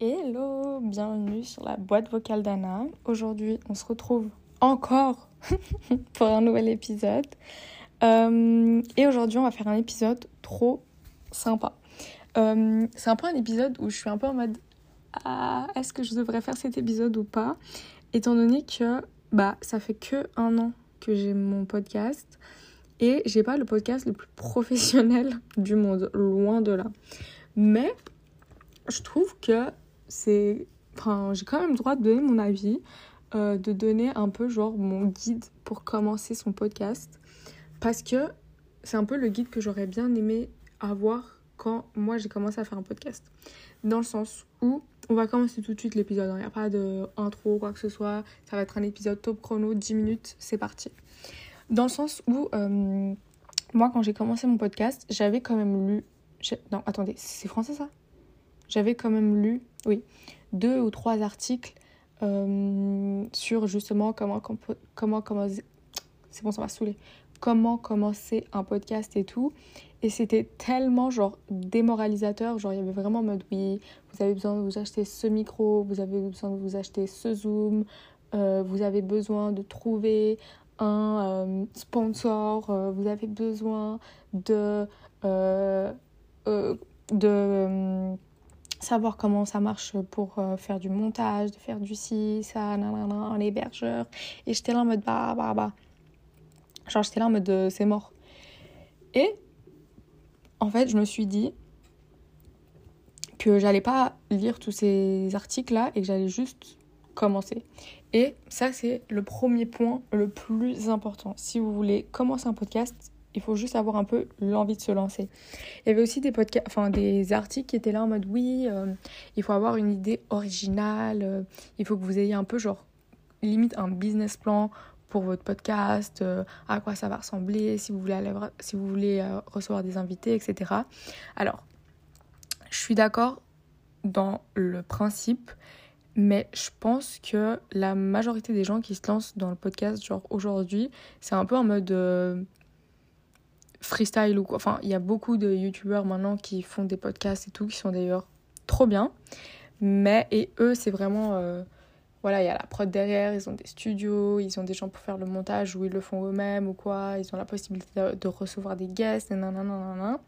Hello, bienvenue sur la boîte vocale d'Anna. Aujourd'hui, on se retrouve encore pour un nouvel épisode. Euh, et aujourd'hui, on va faire un épisode trop sympa. Euh, c'est un peu un épisode où je suis un peu en mode ah, est-ce que je devrais faire cet épisode ou pas? Étant donné que bah, ça fait que un an que j'ai mon podcast et j'ai pas le podcast le plus professionnel du monde, loin de là. Mais je trouve que c'est. Enfin, j'ai quand même le droit de donner mon avis, euh, de donner un peu genre mon guide pour commencer son podcast. Parce que c'est un peu le guide que j'aurais bien aimé avoir quand moi j'ai commencé à faire un podcast. Dans le sens on va commencer tout de suite l'épisode. Il n'y a pas de intro quoi que ce soit. Ça va être un épisode top chrono, 10 minutes, c'est parti. Dans le sens où euh, moi quand j'ai commencé mon podcast, j'avais quand même lu. Non, attendez, c'est français ça? J'avais quand même lu, oui, deux ou trois articles euh, sur justement comment, comment, comment c'est bon, saouler, comment commencer un podcast et tout. Et c'était tellement genre démoralisateur, genre il y avait vraiment mode oui, vous avez besoin de vous acheter ce micro, vous avez besoin de vous acheter ce zoom, euh, vous avez besoin de trouver un euh, sponsor, euh, vous avez besoin de, de savoir comment ça marche pour faire du montage, de faire du ci, ça, nanana, un hébergeur. Et j'étais là en mode bah bah bah. Genre j'étais là en mode c'est mort. Et en fait, je me suis dit que j'allais pas lire tous ces articles-là et que j'allais juste commencer. Et ça, c'est le premier point le plus important. Si vous voulez commencer un podcast, il faut juste avoir un peu l'envie de se lancer. Il y avait aussi des, podcasts, enfin, des articles qui étaient là en mode oui, euh, il faut avoir une idée originale, euh, il faut que vous ayez un peu genre limite un business plan pour votre podcast, euh, à quoi ça va ressembler, si vous voulez, si vous voulez euh, recevoir des invités, etc. Alors, je suis d'accord dans le principe, mais je pense que la majorité des gens qui se lancent dans le podcast, genre aujourd'hui, c'est un peu en mode euh, freestyle ou quoi. Enfin, il y a beaucoup de youtubeurs maintenant qui font des podcasts et tout, qui sont d'ailleurs trop bien. Mais, et eux, c'est vraiment voilà, il y a la prod derrière, ils ont des studios, ils ont des gens pour faire le montage ou ils le font eux-mêmes ou quoi, ils ont la possibilité de, recevoir des guests, nanana.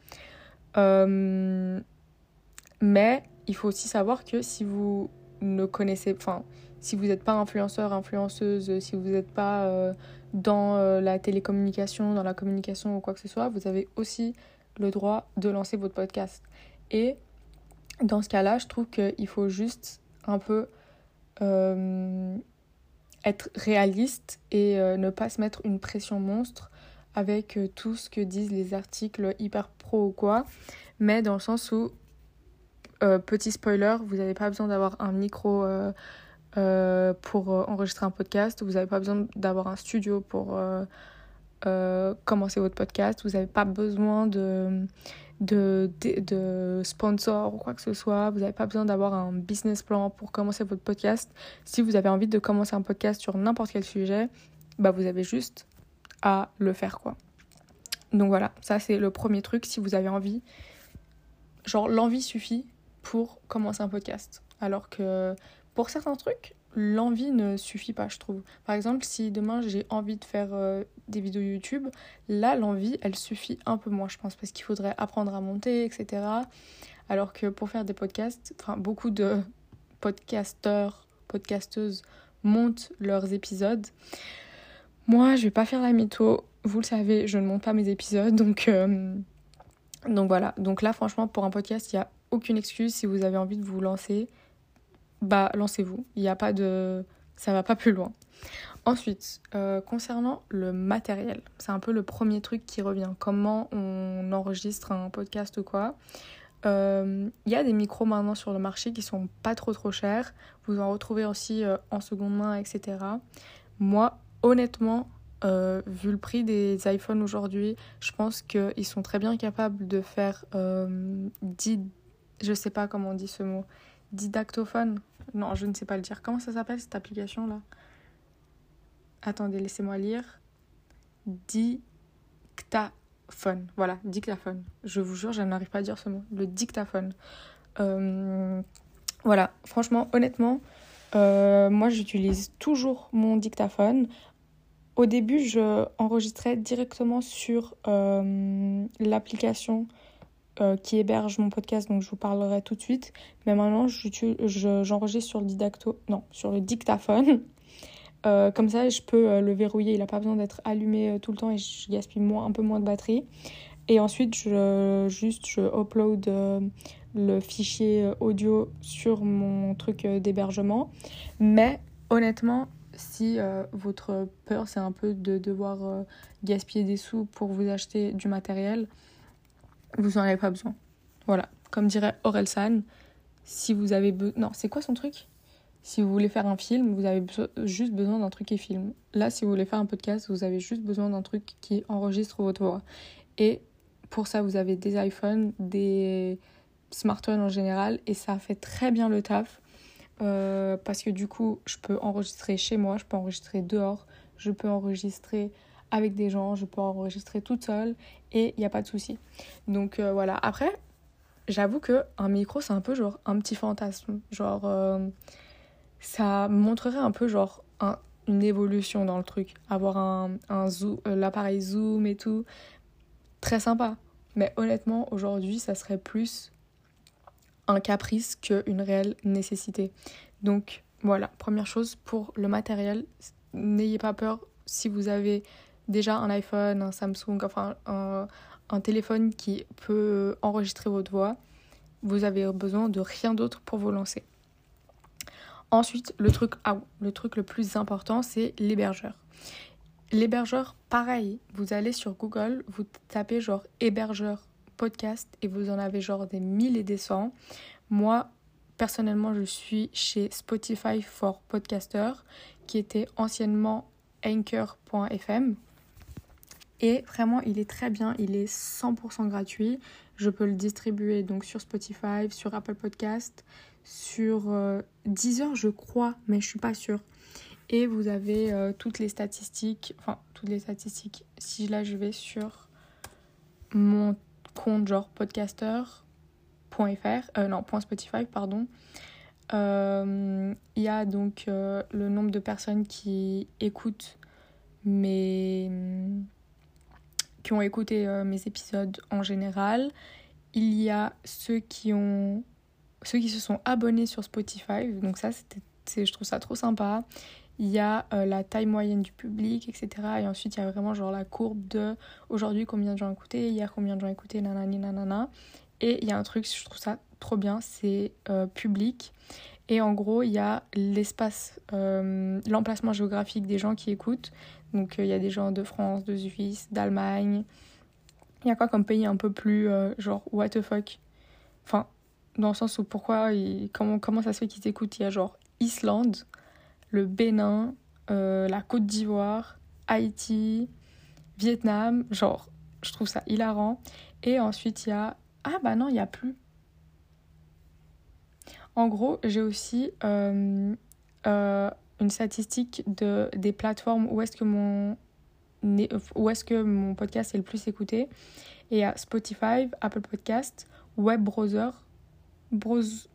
Euh, mais il faut aussi savoir que si vous ne connaissez, enfin, si vous n'êtes pas influenceur, influenceuse, si vous n'êtes pas euh, dans euh, la télécommunication, dans la communication ou quoi que ce soit, vous avez aussi le droit de lancer votre podcast. Et dans ce cas-là, je trouve qu'il faut juste un peu euh, être réaliste et euh, ne pas se mettre une pression monstre avec euh, tout ce que disent les articles hyper pro ou quoi, mais dans le sens où, petit spoiler, vous n'avez pas besoin d'avoir un micro pour enregistrer un podcast, vous n'avez pas besoin d'avoir un studio pour commencer votre podcast, vous n'avez pas besoin de de, de, sponsor ou quoi que ce soit. Vous n'avez pas besoin d'avoir un business plan pour commencer votre podcast. Si vous avez envie de commencer un podcast sur n'importe quel sujet, bah vous avez juste à le faire quoi. Donc voilà, ça c'est le premier truc. Si vous avez envie, genre l'envie suffit pour commencer un podcast. Alors que pour certains trucs, l'envie ne suffit pas, je trouve. Par exemple, si demain j'ai envie de faire euh, des vidéos YouTube, là, l'envie, elle suffit un peu moins, je pense, parce qu'il faudrait apprendre à monter, etc. Alors que pour faire des podcasts, enfin, beaucoup de podcasteurs, podcasteuses montent leurs épisodes. Moi, je vais pas faire la mytho. Vous le savez, je ne monte pas mes épisodes, donc, euh, donc voilà. Donc là, franchement, pour un podcast, il n'y a aucune excuse si vous avez envie de vous lancer bah lancez-vous. Il n'y a pas de... Ça va pas plus loin. Ensuite, euh, concernant le matériel, c'est un peu le premier truc qui revient. Comment on enregistre un podcast ou quoi. Il euh, y a des micros maintenant sur le marché qui sont pas trop trop chers. Vous en retrouvez aussi euh, en seconde main, etc. Moi, honnêtement, vu le prix des iPhones aujourd'hui, je pense qu'ils sont très bien capables de faire 10... Je sais pas comment on dit ce mot. Didactophone non, je ne sais pas le dire. Comment ça s'appelle cette application-là Attendez, laissez-moi lire. dictaphone. Voilà, dictaphone. Je vous jure, je n'arrive pas à dire ce mot. Le dictaphone. Euh, voilà, franchement, honnêtement, euh, moi j'utilise toujours mon dictaphone. Au début, je enregistrais directement sur euh, l'application qui héberge mon podcast, donc je vous parlerai tout de suite. Mais maintenant, j'enregistre sur le didacto, non, sur le dictaphone. comme ça, je peux le verrouiller. Il n'a pas besoin d'être allumé tout le temps et je gaspille moins, un peu moins de batterie. Et ensuite, je, juste, je upload le fichier euh, audio sur mon truc euh, d'hébergement. Mais honnêtement, si euh, votre peur c'est un peu de devoir gaspiller des sous pour vous acheter du matériel, vous n'en avez pas besoin. Voilà, comme dirait Orelsan, si vous avez besoin... Non, c'est quoi son truc? Si vous voulez faire un film, vous avez juste besoin d'un truc qui filme. Là, si vous voulez faire un podcast, vous avez juste besoin d'un truc qui enregistre votre voix. Et pour ça, vous avez des iPhones, des smartphone en général et ça fait très bien le taf euh, parce que du coup je peux enregistrer chez moi, je peux enregistrer dehors, je peux enregistrer avec des gens, je peux enregistrer toute seule et il n'y a pas de souci. Donc euh, voilà, après j'avoue que un micro c'est un peu genre un petit fantasme, genre euh, ça montrerait un peu genre une évolution dans le truc, avoir un, un zoom, l'appareil zoom et tout, très sympa. Mais honnêtement, aujourd'hui, ça serait plus un caprice qu'une réelle nécessité. Donc voilà, première chose pour le matériel, n'ayez pas peur si vous avez déjà un iPhone, un Samsung, enfin un, téléphone qui peut enregistrer votre voix, vous avez besoin de rien d'autre pour vous lancer. Ensuite, le truc, ah, le truc le plus important, c'est l'hébergeur. L'hébergeur, pareil, vous allez sur Google, vous tapez genre hébergeur podcast et vous en avez genre des mille et des cents. Moi, personnellement, je suis chez Spotify for Podcaster qui était anciennement anchor.fm. Et vraiment, il est très bien, il est 100% gratuit. Je peux le distribuer donc sur Spotify, sur Apple Podcast, sur euh, Deezer, je crois, mais je suis pas sûre. Et vous avez euh, toutes les statistiques, enfin toutes les statistiques. Si là je vais sur mon compte genre podcaster.fr, euh, non, .spotify, pardon. Euh, il y a donc le nombre de personnes qui écoutent mes qui ont écouté mes épisodes en général. Il y a ceux qui ont ceux qui se sont abonnés sur Spotify. Donc ça c'était je trouve ça trop sympa il y a euh, la taille moyenne du public, etc. Et ensuite, il y a vraiment genre la courbe de aujourd'hui combien de gens ont écouté, hier combien de gens ont écouté, nanani, nanana. Et il y a un truc, je trouve ça trop bien, c'est euh, public. Et en gros, il y a l'espace, euh, l'emplacement géographique des gens qui écoutent. Donc, il y a des gens de France, de Suisse, d'Allemagne. Il y a quoi comme pays un peu plus genre what the fuck? Enfin, dans le sens où pourquoi, comment, comment ça se fait qu'ils écoutent? Il y a genre Islande, le Bénin, euh, la Côte d'Ivoire, Haïti, Vietnam. Genre, je trouve ça hilarant. Et ensuite, il y a. Ah bah non, il n'y a plus. En gros, j'ai aussi euh, euh, une statistique de, des plateformes où est-ce que mon où est-ce que mon podcast est le plus écouté. Et il y a Spotify, Apple Podcast, Web Browser, Browser,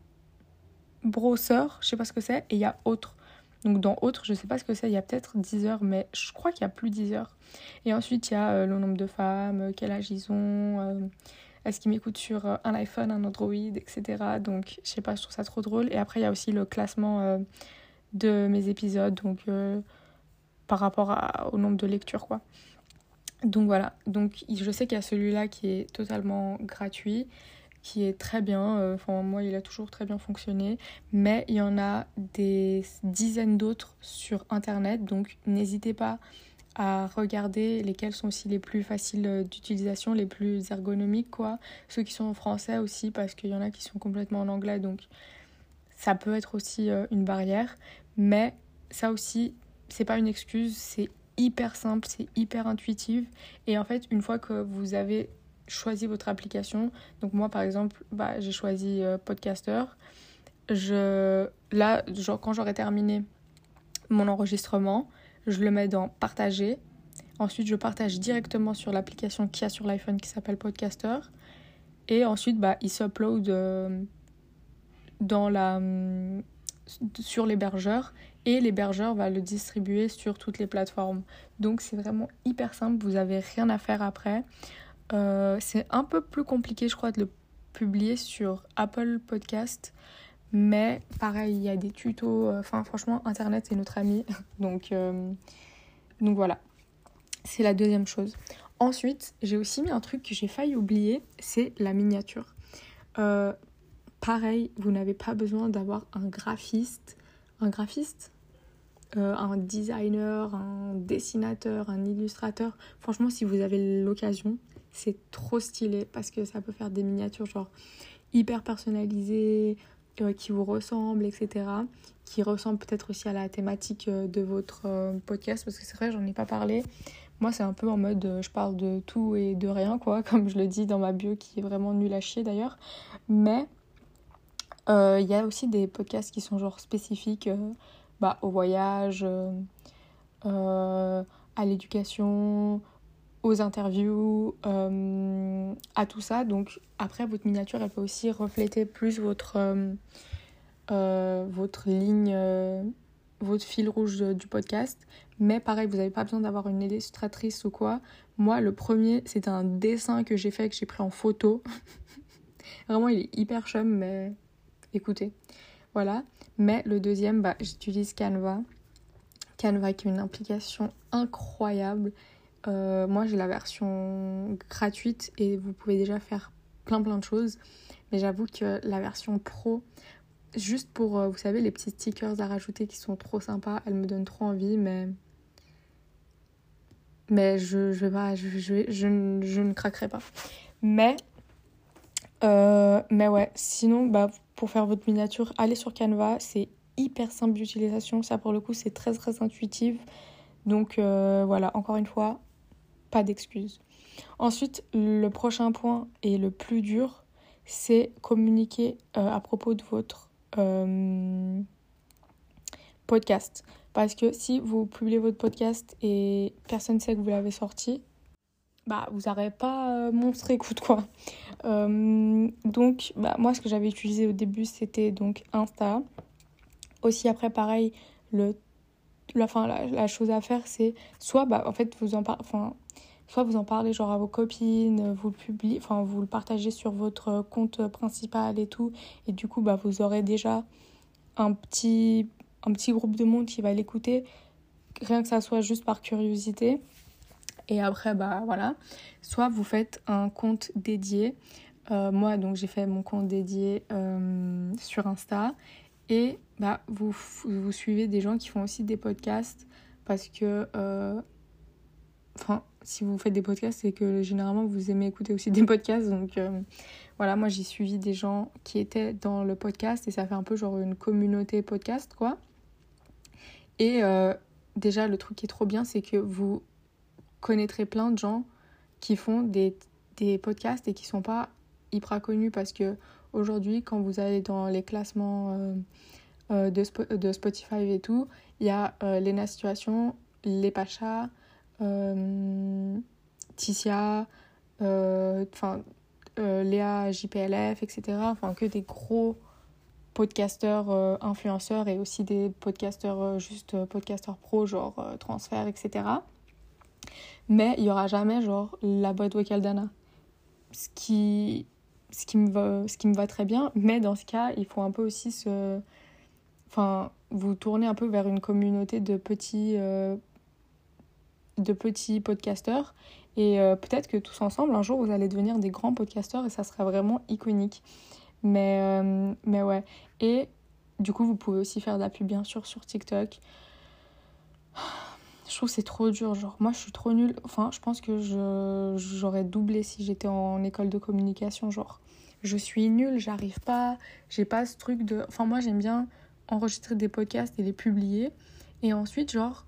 browser je sais pas ce que c'est, et il y a autre. Donc dans autre, je sais pas ce que c'est, il y a peut-être 10 heures, mais je crois qu'il y a plus 10 heures. Et ensuite, il y a euh, le nombre de femmes, euh, quel âge ils ont, euh, est-ce qu'ils m'écoutent sur un iPhone, un Android, etc. Donc je sais pas, je trouve ça trop drôle. Et après, il y a aussi le classement de mes épisodes, donc par rapport au nombre de lectures, quoi. Donc voilà, donc je sais qu'il y a celui-là qui est totalement gratuit qui est très bien. Euh, enfin, moi, il a toujours très bien fonctionné. Mais il y en a des dizaines d'autres sur Internet. Donc, n'hésitez pas à regarder lesquels sont aussi les plus faciles d'utilisation, les plus ergonomiques, quoi. Ceux qui sont en français aussi, parce qu'il y en a qui sont complètement en anglais. Donc, ça peut être aussi euh, une barrière. Mais ça aussi, c'est pas une excuse. C'est hyper simple, c'est hyper intuitif. Et en fait, une fois que vous avez choisi votre application. Donc moi par exemple, bah, j'ai choisi euh, Podcaster. Je, là, genre, quand j'aurai terminé mon enregistrement, je le mets dans partager. Ensuite, je partage directement sur l'application qu'il y a sur l'iPhone qui s'appelle Podcaster. Et ensuite, bah, il s'upload euh, dans la, sur l'hébergeur et l'hébergeur va le distribuer sur toutes les plateformes. Donc c'est vraiment hyper simple, vous avez rien à faire après. Euh, c'est un peu plus compliqué, je crois, de le publier sur Apple Podcast. Mais pareil, il y a des tutos. Euh, enfin, franchement, Internet, c'est notre ami. Donc, euh, donc voilà. C'est la deuxième chose. Ensuite, j'ai aussi mis un truc que j'ai failli oublier c'est la miniature. Pareil, vous n'avez pas besoin d'avoir un graphiste. Un graphiste un designer, un dessinateur, un illustrateur. Franchement, si vous avez l'occasion, c'est trop stylé parce que ça peut faire des miniatures genre hyper personnalisées, euh, qui vous ressemblent, etc. Qui ressemblent peut-être aussi à la thématique euh, de votre euh, podcast parce que c'est vrai, j'en ai pas parlé. Moi, c'est un peu en mode je parle de tout et de rien, quoi, comme je le dis dans ma bio qui est vraiment nulle à chier d'ailleurs. Mais il y a aussi des podcasts qui sont genre spécifiques bah, au voyage, à l'éducation, aux interviews, euh, à tout ça. Donc après, votre miniature, elle peut aussi refléter plus votre, euh, euh, votre ligne, votre fil rouge du podcast. Mais pareil, vous n'avez pas besoin d'avoir une illustratrice ou quoi. Moi, le premier, c'est un dessin que j'ai fait, que j'ai pris en photo. Vraiment, il est hyper chum, mais écoutez. Voilà. Mais le deuxième, bah, j'utilise Canva. Canva qui est une application incroyable euh, moi, j'ai la version gratuite et vous pouvez déjà faire plein plein de choses. Mais j'avoue que la version pro, juste pour, euh, vous savez, les petits stickers à rajouter qui sont trop sympas, elle me donne trop envie, mais. Mais je, je vais pas, je, je, je, ne craquerai pas. Mais. Euh, mais ouais, sinon, bah, pour faire votre miniature, allez sur Canva, c'est hyper simple d'utilisation. Ça, pour le coup, c'est très très intuitif. Donc voilà, encore une fois, pas d'excuses. Ensuite, le prochain point et le plus dur, c'est communiquer euh, à propos de votre euh, podcast. Parce que si vous publiez votre podcast et personne ne sait que vous l'avez sorti, bah vous n'aurez pas euh, montré écoute quoi. Donc bah, moi ce que j'avais utilisé au début c'était donc Insta. Aussi après pareil le la, fin, la, chose à faire c'est soit bah en fait vous en parlez enfin soit vous en parlez genre à vos copines, vous le publiez, enfin vous le partagez sur votre compte principal et tout, et du coup bah vous aurez déjà un petit un petit groupe de monde qui va l'écouter, rien que ça soit juste par curiosité. Et après bah voilà, soit vous faites un compte dédié. Euh, moi donc j'ai fait mon compte dédié euh, sur Insta et bah vous, vous suivez des gens qui font aussi des podcasts parce que euh, enfin si vous faites des podcasts, c'est que généralement vous aimez écouter aussi des podcasts. Donc voilà, moi j'ai suivi des gens qui étaient dans le podcast et ça fait un peu genre une communauté podcast quoi. Et déjà le truc qui est trop bien, c'est que vous connaîtrez plein de gens qui font des, des podcasts et qui sont pas hyper connus parce que aujourd'hui quand vous allez dans les classements euh, de, de, Spotify et tout, il y a Lena Situation, Les Pachas, euh, Ticia, euh, enfin euh, Léa JPLF, etc. Enfin que des gros podcasteurs influenceurs et aussi des podcasteurs juste podcasteurs pro genre transfert etc mais il y aura jamais genre la boîte vocale d'Anna ce qui ce qui me va ce qui me va très bien mais dans ce cas il faut un peu aussi se enfin vous tourner un peu vers une communauté de petits de petits podcasteurs. Et euh, peut-être que tous ensemble, un jour, vous allez devenir des grands podcasteurs et ça serait vraiment iconique. Mais, euh, mais ouais. Et du coup, vous pouvez aussi faire de la pub, bien sûr, sur TikTok. Je trouve c'est trop dur. Genre, moi, je suis trop nulle. Enfin, je pense que j'aurais doublé si j'étais en école de communication. Genre, je suis nulle, j'arrive pas. J'ai pas ce truc de. Enfin, moi, j'aime bien enregistrer des podcasts et les publier. Et ensuite, genre,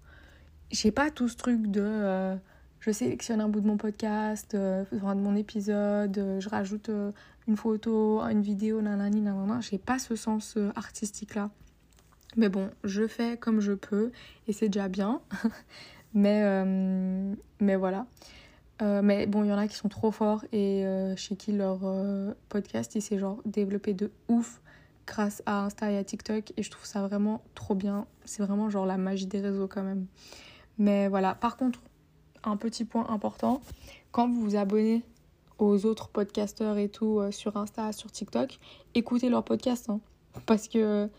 j'ai pas tout ce truc de euh, je sélectionne un bout de mon podcast, euh, de mon épisode, euh, je rajoute une photo, une vidéo, nanani, nanana. J'ai pas ce sens artistique là. Mais bon, je fais comme je peux et c'est déjà bien. mais, mais voilà. Euh, mais bon, il y en a qui sont trop forts et euh, chez qui leur euh, podcast, il s'est genre développé de ouf grâce à Insta et à TikTok et je trouve ça vraiment trop bien. C'est vraiment genre la magie des réseaux quand même. Mais voilà, par contre, un petit point important, quand vous vous abonnez aux autres podcasteurs et tout sur Insta, sur TikTok, écoutez leur podcast. Hein. parce que,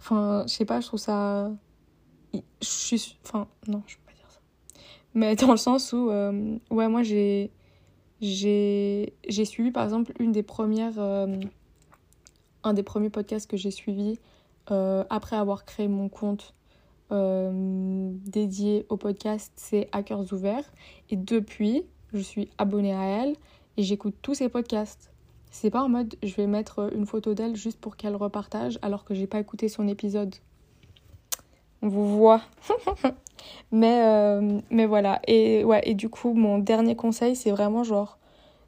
enfin, je sais pas, je trouve ça... Je suis... Enfin, non, je mais dans le sens où, euh, ouais, moi j'ai, j'ai, j'ai suivi par exemple une des premières, euh, un des premiers podcasts que j'ai suivi euh, après avoir créé mon compte dédié au podcast, c'est Hackers Ouverts. Et depuis, je suis abonnée à elle et j'écoute tous ses podcasts. C'est pas en mode je vais mettre une photo d'elle juste pour qu'elle repartage alors que j'ai pas écouté son épisode. On vous voit. mais, euh, mais voilà. Et, ouais, et du coup, mon dernier conseil, c'est vraiment genre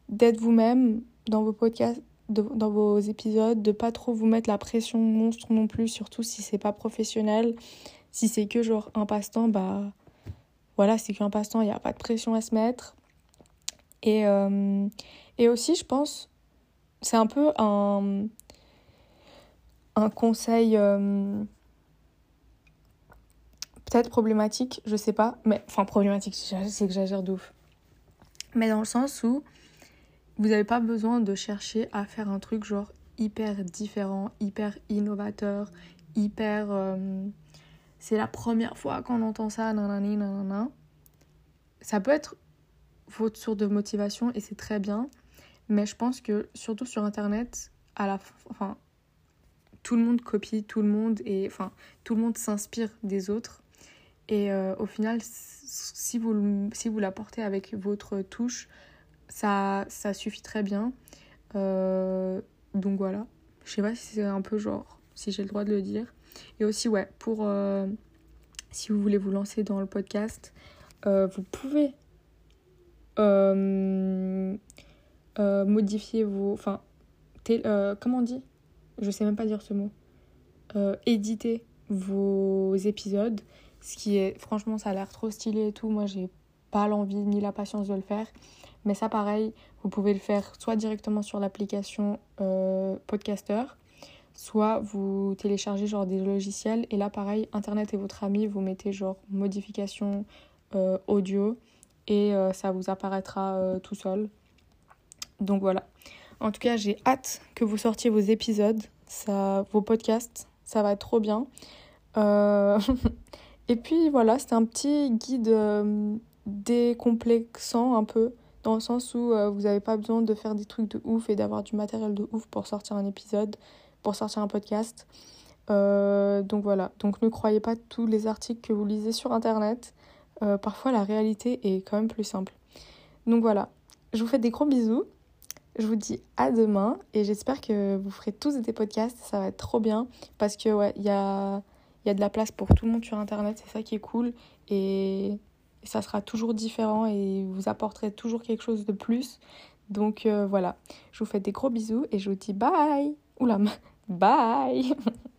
d'être vous-même dans vos podcasts, dans vos épisodes, de pas trop vous mettre la pression monstre non plus, surtout si c'est pas professionnel. Si c'est que genre un passe-temps, bah voilà, c'est qu'un passe-temps, il n'y a pas de pression à se mettre. Et, euh, et aussi, je pense, c'est un peu un, un conseil. Euh, peut-être problématique, je sais pas, mais enfin problématique, c'est que j'agère de ouf. Mais dans le sens où vous n'avez pas besoin de chercher à faire un truc genre hyper différent, hyper innovateur, hyper. Euh, c'est la première fois qu'on entend ça, nanani, nanana. Ça peut être votre source de motivation et c'est très bien, mais je pense que surtout sur internet, à la tout le monde copie tout le monde et enfin tout le monde s'inspire des autres et euh, au final, si vous, si vous avec votre touche, ça, ça suffit très bien. Euh, donc voilà. Je sais pas si c'est un peu genre, si j'ai le droit de le dire. Et aussi, ouais, pour euh, si vous voulez vous lancer dans le podcast, vous pouvez modifier vos. Enfin, comment on dit? Je sais même pas dire ce mot. éditer vos épisodes ce qui est, franchement, ça a l'air trop stylé et tout. Moi, j'ai pas l'envie ni la patience de le faire. Mais ça, pareil, vous pouvez le faire soit directement sur l'application euh, Podcaster, soit vous téléchargez genre des logiciels. Et là, pareil, Internet et votre ami, vous mettez genre modification euh, audio et euh, ça vous apparaîtra tout seul. Donc voilà. En tout cas, j'ai hâte que vous sortiez vos épisodes, vos podcasts. Ça va trop bien. Et puis voilà, c'était un petit guide euh, décomplexant un peu, dans le sens où euh, vous n'avez pas besoin de faire des trucs de ouf et d'avoir du matériel de ouf pour sortir un épisode, pour sortir un podcast. Euh, donc voilà, donc ne croyez pas tous les articles que vous lisez sur Internet. parfois la réalité est quand même plus simple. Donc voilà, je vous fais des gros bisous. Je vous dis à demain et j'espère que vous ferez tous des podcasts, ça va être trop bien parce que ouais, il y a il y a de la place pour tout le monde sur Internet, c'est ça qui est cool. Et ça sera toujours différent et vous apporterez toujours quelque chose de plus. Donc euh, voilà, je vous fais des gros bisous et je vous dis bye. Oula, bye